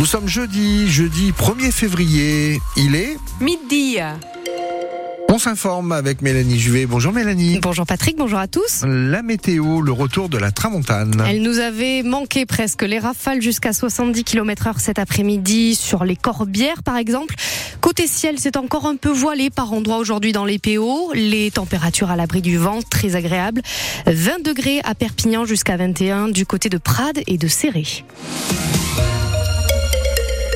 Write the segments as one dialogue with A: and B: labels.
A: Nous sommes jeudi, jeudi 1er février. Il est
B: Midi.
A: On s'informe avec Mélanie Juvet. Bonjour Mélanie.
B: Bonjour Patrick, bonjour à tous.
A: La météo, le retour de la tramontane.
B: Elle nous avait manqué presque les rafales jusqu'à 70 km heure cet après-midi sur les Corbières par exemple. Côté ciel, c'est encore un peu voilé par endroits aujourd'hui dans les PO. Les températures à l'abri du vent, très agréables. 20 degrés à Perpignan jusqu'à 21 du côté de Prades et de Serré.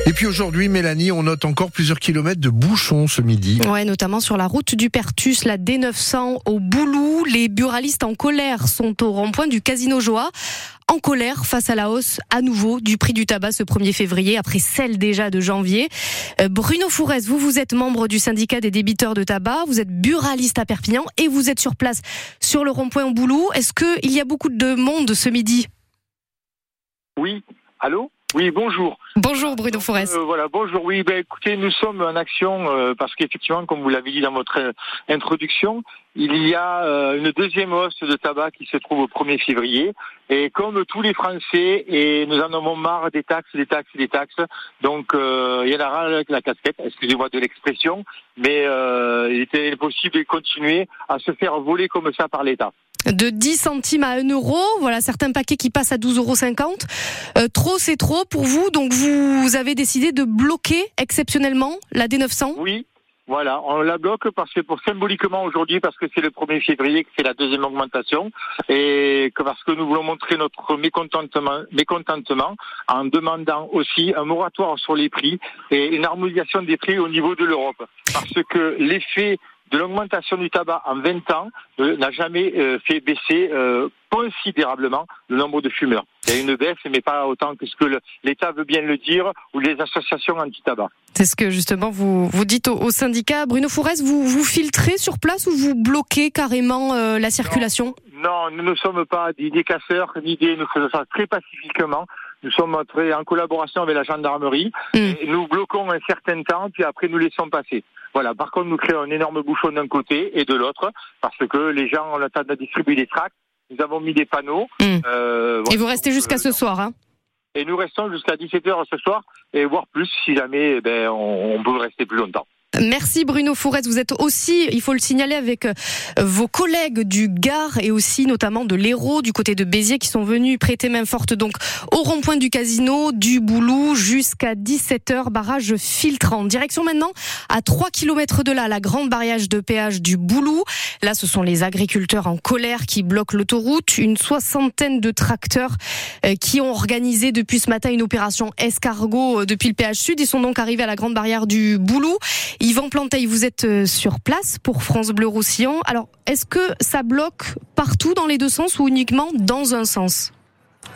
A: Et puis aujourd'hui, Mélanie, on note encore plusieurs kilomètres de bouchons ce midi.
B: Ouais, notamment sur la route du Pertus, la D900 au Boulou. Les buralistes en colère sont au rond-point du Casino Joa. En colère face à la hausse à nouveau du prix du tabac ce 1er février après celle déjà de janvier. Euh, Bruno Fourès, vous vous êtes membre du syndicat des débiteurs de tabac, vous êtes buraliste à Perpignan et vous êtes sur place sur le rond-point au Boulou. Est-ce qu'il y a beaucoup de monde ce midi?
C: Oui, allô? Oui, bonjour.
B: Bonjour Bruno Forest.
C: Euh, voilà, bonjour. Oui, ben écoutez, nous sommes en action euh, parce qu'effectivement, comme vous l'avez dit dans votre euh, introduction, il y a une deuxième hausse de tabac qui se trouve au 1er février. Et comme tous les Français, et nous en avons marre des taxes, des taxes, des taxes. Donc, il y en aura avec la casquette, excusez-moi de l'expression, mais il était possible de continuer à se faire voler comme ça par l'État
B: de 10 centimes à 1 euro. Voilà certains paquets qui passent à 12,50 euros. Euh, trop, c'est trop pour vous. Donc vous avez décidé de bloquer exceptionnellement la D900
C: Oui. Voilà, on la bloque parce que pour symboliquement aujourd'hui, parce que c'est le 1er février, que c'est la deuxième augmentation, et que parce que nous voulons montrer notre mécontentement, mécontentement en demandant aussi un moratoire sur les prix et une harmonisation des prix au niveau de l'Europe. Parce que l'effet de l'augmentation du tabac en 20 ans euh, n'a jamais euh, fait baisser euh, considérablement le nombre de fumeurs. Il y a une baisse, mais pas autant que ce que l'État veut bien le dire ou les associations anti-tabac.
B: C'est ce que justement vous, vous dites au, syndicat. Bruno Fourès, vous, vous filtrez sur place ou vous bloquez carrément la circulation?
C: Non, nous ne sommes pas des, casseurs, ni des, nous faisons ça très pacifiquement. Nous sommes très en collaboration avec la gendarmerie. Mm. Et nous bloquons un certain temps, puis après nous laissons passer. Voilà. Par contre, nous créons un énorme bouchon d'un côté et de l'autre, parce que les gens ont le temps de distribuer des tracts. Nous avons mis des panneaux.
B: Hmm. Euh, et vous restez jusqu'à ce soir, hein
C: Et nous restons jusqu'à 17h ce soir, et voire plus si jamais eh ben, on peut rester plus longtemps.
B: Merci Bruno Fourès. Vous êtes aussi, il faut le signaler, avec euh, vos collègues du Gard et aussi notamment de l'Hérault du côté de Béziers qui sont venus prêter main forte donc au rond-point du casino du Boulou jusqu'à 17h, barrage filtrant. Direction maintenant à 3 km de là, la grande barrière de péage du Boulou. Là, ce sont les agriculteurs en colère qui bloquent l'autoroute. Une soixantaine de tracteurs euh, qui ont organisé depuis ce matin une opération escargot euh, depuis le péage sud. Ils sont donc arrivés à la grande barrière du Boulou. Yvan Planteil, vous êtes euh, sur place pour France Bleu Roussillon. Alors, est-ce que ça bloque partout dans les deux sens ou uniquement dans un sens?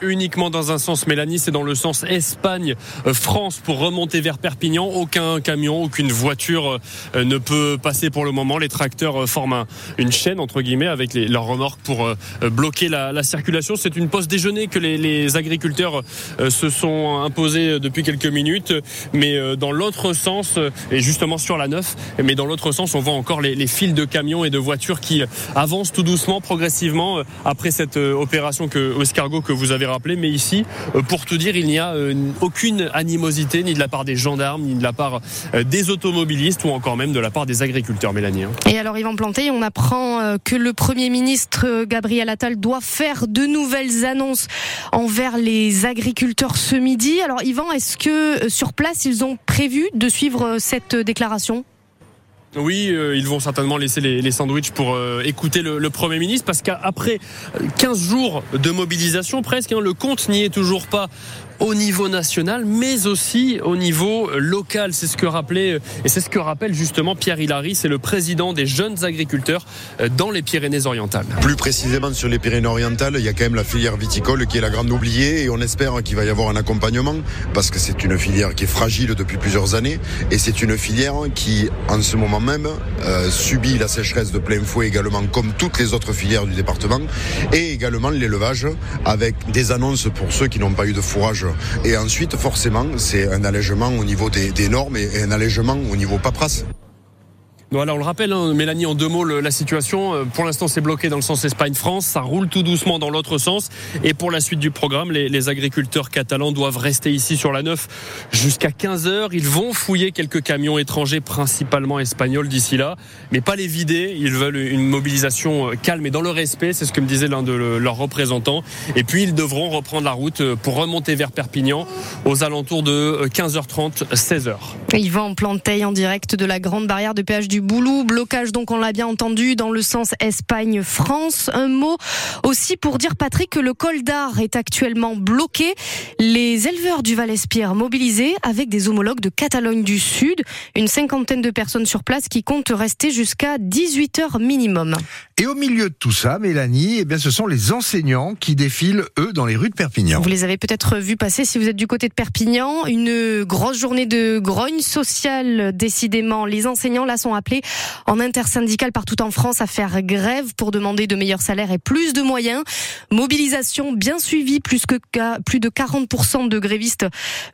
D: Uniquement dans un sens, Mélanie, c'est dans le sens Espagne-France euh, pour remonter vers Perpignan. Aucun camion, aucune voiture euh, ne peut passer pour le moment. Les tracteurs euh, forment une chaîne, entre guillemets, avec leurs remorques pour bloquer la, circulation. C'est une pause déjeuner que les, agriculteurs se sont imposés depuis quelques minutes. Mais dans l'autre sens, et justement sur la 9, mais dans l'autre sens, on voit encore les, les fils de camions et de voitures qui avancent tout doucement, progressivement, après cette opération que, escargot que vous avez rappelé, mais ici, euh, pour tout dire, il n'y a euh, aucune animosité ni de la part des gendarmes, ni de la part euh, des automobilistes ou encore même de la part des agriculteurs, Mélanie. Hein.
B: Et alors, Yvan Planté, on apprend que le Premier ministre Gabriel Attal doit faire de nouvelles annonces envers les agriculteurs ce midi. Alors, Yvan, est-ce que sur place, ils ont prévu de suivre cette déclaration?
D: Oui, euh, ils vont certainement laisser les, les sandwichs pour euh, écouter le, Premier ministre, parce qu'après 15 jours de mobilisation presque, hein, le compte n'y est toujours pas au niveau national, mais aussi au niveau local. C'est ce que rappelait et c'est ce que rappelle justement Pierre Hilary, c'est le président des jeunes agriculteurs euh, dans les Pyrénées-Orientales.
E: Plus précisément sur les Pyrénées-Orientales, il y a quand même la filière viticole qui est la grande oubliée et on espère qu'il va y avoir un accompagnement parce que c'est une filière qui est fragile depuis plusieurs années et c'est une filière qui en ce moment même euh, subit la sécheresse de plein fouet également comme toutes les autres filières du département et également l'élevage avec des annonces pour ceux qui n'ont pas eu de fourrage et ensuite, forcément, c'est un allègement au niveau des, normes et un allègement au niveau paperasse.
D: Voilà, on le rappelle, hein, Mélanie, en deux mots, la situation. Euh, pour l'instant, c'est bloqué dans le sens Espagne-France. Ça roule tout doucement dans l'autre sens. Et pour la suite du programme, les, agriculteurs catalans doivent rester ici sur la 9 jusqu'à 15 heures. Ils vont fouiller quelques camions étrangers, principalement espagnols, d'ici là, mais pas les vider. Ils veulent une mobilisation euh, calme et dans le respect. C'est ce que me disait l'un de leurs représentants. Et puis, ils devront reprendre la route euh, pour remonter vers Perpignan aux alentours de 15h30, 16h.
B: Yvan Planteil en direct de la grande barrière de péage du Boulou. Blocage, donc, on l'a bien entendu, dans le sens Espagne-France. Un mot aussi pour dire, Patrick, que le col d'Ar est actuellement bloqué. Les éleveurs du Val-Espierre mobilisés avec des homologues de Catalogne du Sud. Une cinquantaine de personnes sur place qui comptent rester jusqu'à 18 heures minimum.
A: Et au milieu de tout ça, Mélanie, eh bien, ce sont les enseignants qui défilent, eux, dans les rues de Perpignan.
B: Vous les avez peut-être vus passer si vous êtes du côté de Perpignan. Une grosse journée de grogne sociale, décidément. Les enseignants, là, sont appelés en intersyndicale partout en France à faire grève pour demander de meilleurs salaires et plus de moyens. Mobilisation bien suivie, plus que plus de 40% de grévistes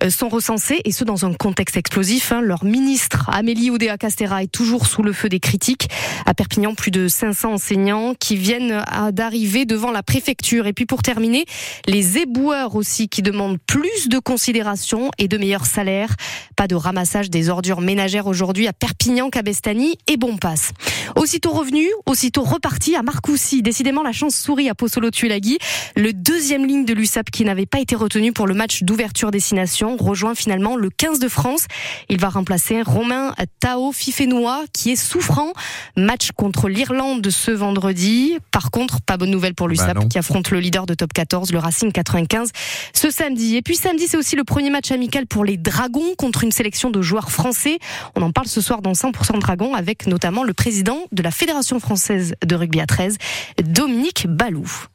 B: euh, sont recensés et ce dans un contexte explosif. Hein. Leur ministre Amélie Oudéa Castera est toujours sous le feu des critiques. À Perpignan, plus de 500 enseignants qui viennent d'arriver devant la préfecture. Et puis pour terminer, les éboueurs aussi qui demandent plus de considération et de meilleurs salaires. Pas de ramassage des ordures ménagères aujourd'hui à Perpignan, Cabestany et bon passe. Aussitôt revenu, aussitôt reparti à Marcoussis. Décidément, la chance sourit à Pozzolo Tuilagi. Le deuxième ligne de l'USAP qui n'avait pas été retenu pour le match d'ouverture destination rejoint finalement le 15 de France. Il va remplacer Romain Tao Fifenois qui est souffrant. Match contre l'Irlande ce vendredi. Par contre, pas bonne nouvelle pour l'USAP bah qui affronte le leader de top 14, le Racing 95, ce samedi. Et puis samedi, c'est aussi le premier match amical pour les Dragons contre une sélection de joueurs français. On en parle ce soir dans 100% Dragons avec notamment le président de la Fédération française de rugby à 13, Dominique Balou.